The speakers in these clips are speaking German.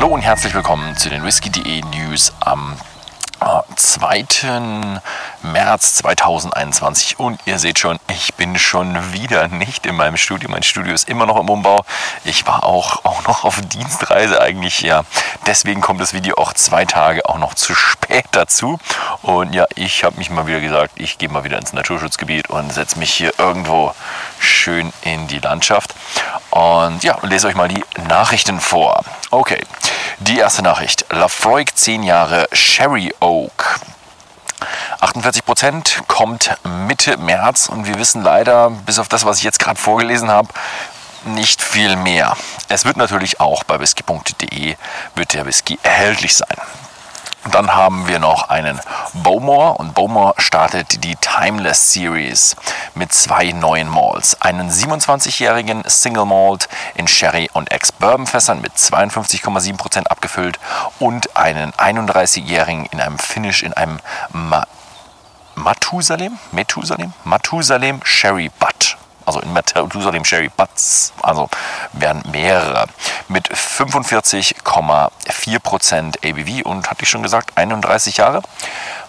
Hallo und herzlich willkommen zu den Whisky.de News am 2. März 2021 und ihr seht schon, ich bin schon wieder nicht in meinem Studio. Mein Studio ist immer noch im Umbau. Ich war auch, auch noch auf Dienstreise eigentlich, ja. Deswegen kommt das Video auch zwei Tage auch noch zu spät dazu. Und ja, ich habe mich mal wieder gesagt, ich gehe mal wieder ins Naturschutzgebiet und setze mich hier irgendwo schön in die Landschaft. Und ja, lese euch mal die Nachrichten vor. Okay, die erste Nachricht. Lafroig 10 Jahre Sherry Oak. 48 Prozent kommt Mitte März und wir wissen leider, bis auf das, was ich jetzt gerade vorgelesen habe, nicht viel mehr. Es wird natürlich auch bei whisky.de wird der Whisky erhältlich sein. Dann haben wir noch einen Bowmore und Bowmore startet die Timeless Series mit zwei neuen Malls. Einen 27-jährigen Single Malt in Sherry und Ex-Bourbon Fässern mit 52,7% abgefüllt und einen 31-jährigen in einem Finish in einem Ma Matusalem, Methusalem, Matusalem Sherry Butt. Also in Methusalem Sherry Butts, also werden mehrere. Mit 45,4% ABV und hatte ich schon gesagt 31 Jahre.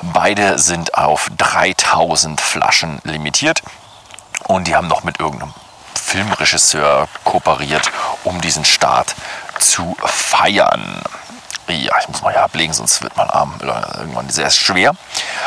Beide sind auf 3000 Flaschen limitiert. Und die haben noch mit irgendeinem Filmregisseur kooperiert, um diesen Start zu feiern. Ja, ich muss mal hier ablegen, sonst wird mein Arm irgendwann sehr schwer.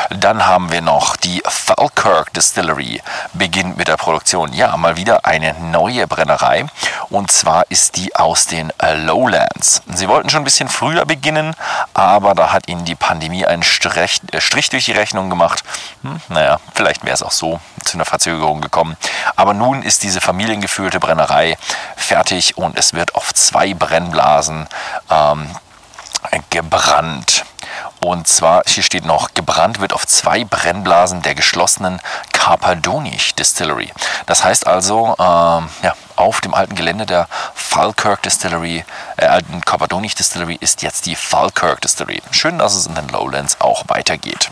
Dann haben wir noch die Falkirk Distillery, beginnt mit der Produktion. Ja, mal wieder eine neue Brennerei. Und zwar ist die aus den Lowlands. Sie wollten schon ein bisschen früher beginnen, aber da hat ihnen die Pandemie einen Strich, äh, Strich durch die Rechnung gemacht. Hm, naja, vielleicht wäre es auch so zu einer Verzögerung gekommen. Aber nun ist diese familiengeführte Brennerei fertig und es wird auf zwei Brennblasen ähm, gebrannt. Und zwar, hier steht noch, gebrannt wird auf zwei Brennblasen der geschlossenen Carpadonic Distillery. Das heißt also, ähm, ja, auf dem alten Gelände der Falkirk Distillery, äh, alten Carpadonic Distillery ist jetzt die Falkirk Distillery. Schön, dass es in den Lowlands auch weitergeht.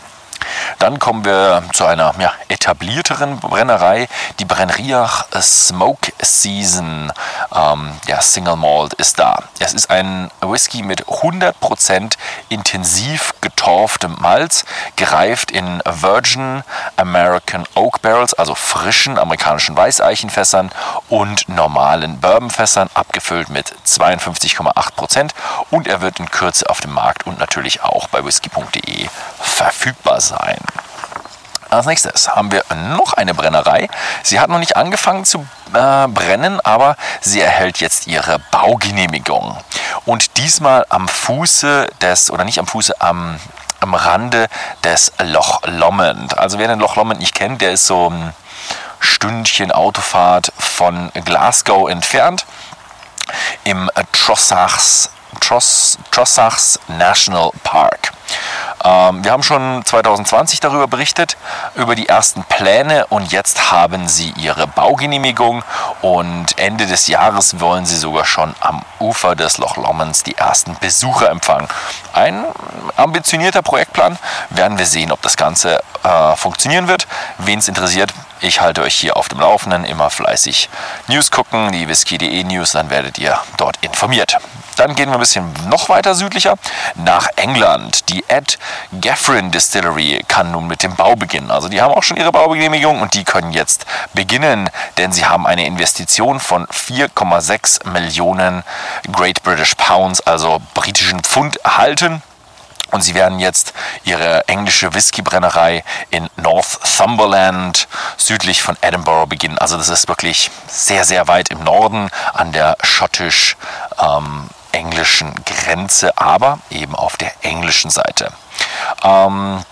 Dann kommen wir zu einer ja, etablierteren Brennerei. Die Brenriach Smoke Season, ähm, der Single Malt, ist da. Es ist ein Whisky mit 100% intensiv getorftem Malz, gereift in Virgin American Oak Barrels, also frischen amerikanischen Weißeichenfässern und normalen Bourbonfässern, abgefüllt mit 52,8% und er wird in Kürze auf dem Markt und natürlich auch bei whisky.de verfügbar sein. Als nächstes haben wir noch eine Brennerei. Sie hat noch nicht angefangen zu äh, brennen, aber sie erhält jetzt ihre Baugenehmigung. Und diesmal am Fuße des, oder nicht am Fuße, am, am Rande des Loch Lomond. Also wer den Loch Lomond nicht kennt, der ist so ein Stündchen Autofahrt von Glasgow entfernt. Im Trossachs, Tross, Trossachs National Park. Ähm, wir haben schon 2020 darüber berichtet, über die ersten Pläne und jetzt haben sie ihre Baugenehmigung und Ende des Jahres wollen sie sogar schon am Ufer des Loch Lommonds die ersten Besucher empfangen. Ein ambitionierter Projektplan. Werden wir sehen, ob das Ganze äh, funktionieren wird. Wen es interessiert, ich halte euch hier auf dem Laufenden, immer fleißig News gucken, die whisky.de News, dann werdet ihr dort informiert. Dann gehen wir ein bisschen noch weiter südlicher nach England. Die Ed Gaffrin Distillery kann nun mit dem Bau beginnen. Also die haben auch schon ihre Baugenehmigung und die können jetzt beginnen, denn sie haben eine Investition von 4,6 Millionen Great British Pounds, also britischen Pfund, erhalten. Und sie werden jetzt ihre englische Whiskybrennerei in Northumberland südlich von Edinburgh beginnen. Also das ist wirklich sehr, sehr weit im Norden an der schottisch ähm, englischen Grenze, aber eben auf der englischen Seite. Ähm,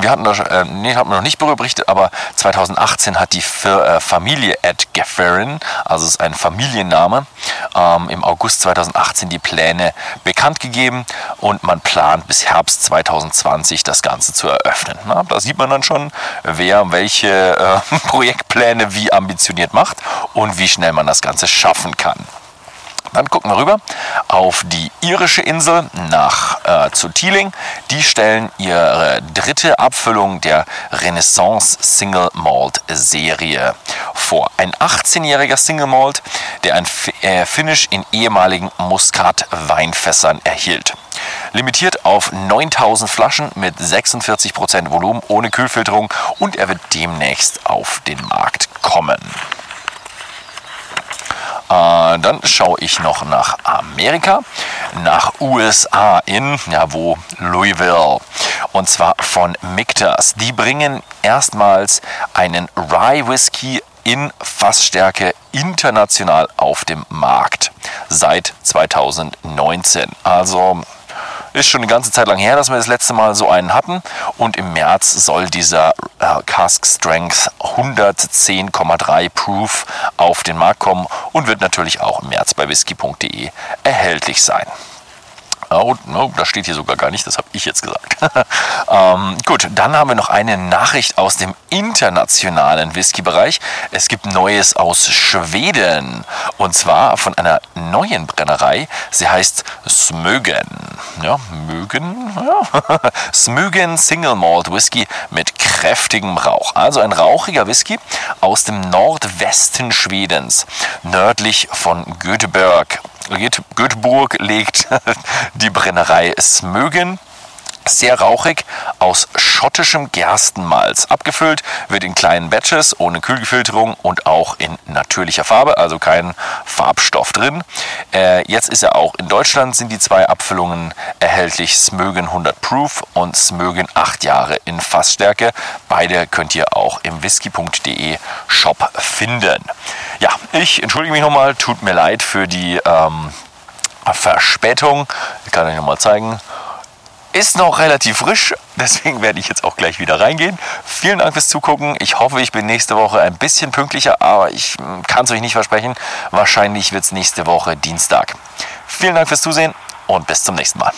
wir hatten das, äh, nee, haben wir noch nicht darüber aber 2018 hat die äh, Familie Ed Gefferin, also es ist ein Familienname, ähm, im August 2018 die Pläne bekannt gegeben und man plant bis Herbst 2020 das Ganze zu eröffnen. Na, da sieht man dann schon, wer welche äh, Projektpläne wie ambitioniert macht und wie schnell man das Ganze schaffen kann. Dann gucken wir rüber auf die irische Insel nach äh, zu Teeling. Die stellen ihre dritte Abfüllung der Renaissance Single Malt Serie vor. Ein 18-jähriger Single Malt, der ein äh, Finish in ehemaligen Muskat-Weinfässern erhielt. Limitiert auf 9000 Flaschen mit 46% Volumen ohne Kühlfilterung und er wird demnächst auf den Markt kommen. Dann schaue ich noch nach Amerika, nach USA in, ja wo, Louisville. Und zwar von Mictas. Die bringen erstmals einen Rye Whisky in Fassstärke international auf dem Markt seit 2019. Also ist schon eine ganze Zeit lang her, dass wir das letzte Mal so einen hatten. Und im März soll dieser äh, Cask Strength 110,3 Proof auf den Markt kommen und wird natürlich auch im März bei whisky.de erhältlich sein. Oh, das steht hier sogar gar nicht, das habe ich jetzt gesagt. ähm, gut, dann haben wir noch eine Nachricht aus dem internationalen Whisky-Bereich. Es gibt Neues aus Schweden und zwar von einer neuen Brennerei. Sie heißt Smögen. Ja, Mögen? Ja. Smögen Single Malt Whisky mit kräftigem Rauch. Also ein rauchiger Whisky aus dem Nordwesten Schwedens, nördlich von Göteborg. Göteborg legt die Brennerei Smögen sehr rauchig, aus schottischem Gerstenmalz. Abgefüllt wird in kleinen Batches ohne Kühlfilterung und auch in natürlicher Farbe, also kein Farbstoff drin. Äh, jetzt ist er auch in Deutschland, sind die zwei Abfüllungen erhältlich. Smögen 100 Proof und Smögen 8 Jahre in Fassstärke. Beide könnt ihr auch im whisky.de Shop finden. Ja, ich entschuldige mich nochmal, tut mir leid für die ähm, Verspätung. Ich kann euch nochmal zeigen. Ist noch relativ frisch, deswegen werde ich jetzt auch gleich wieder reingehen. Vielen Dank fürs Zugucken. Ich hoffe, ich bin nächste Woche ein bisschen pünktlicher, aber ich hm, kann es euch nicht versprechen. Wahrscheinlich wird es nächste Woche Dienstag. Vielen Dank fürs Zusehen und bis zum nächsten Mal.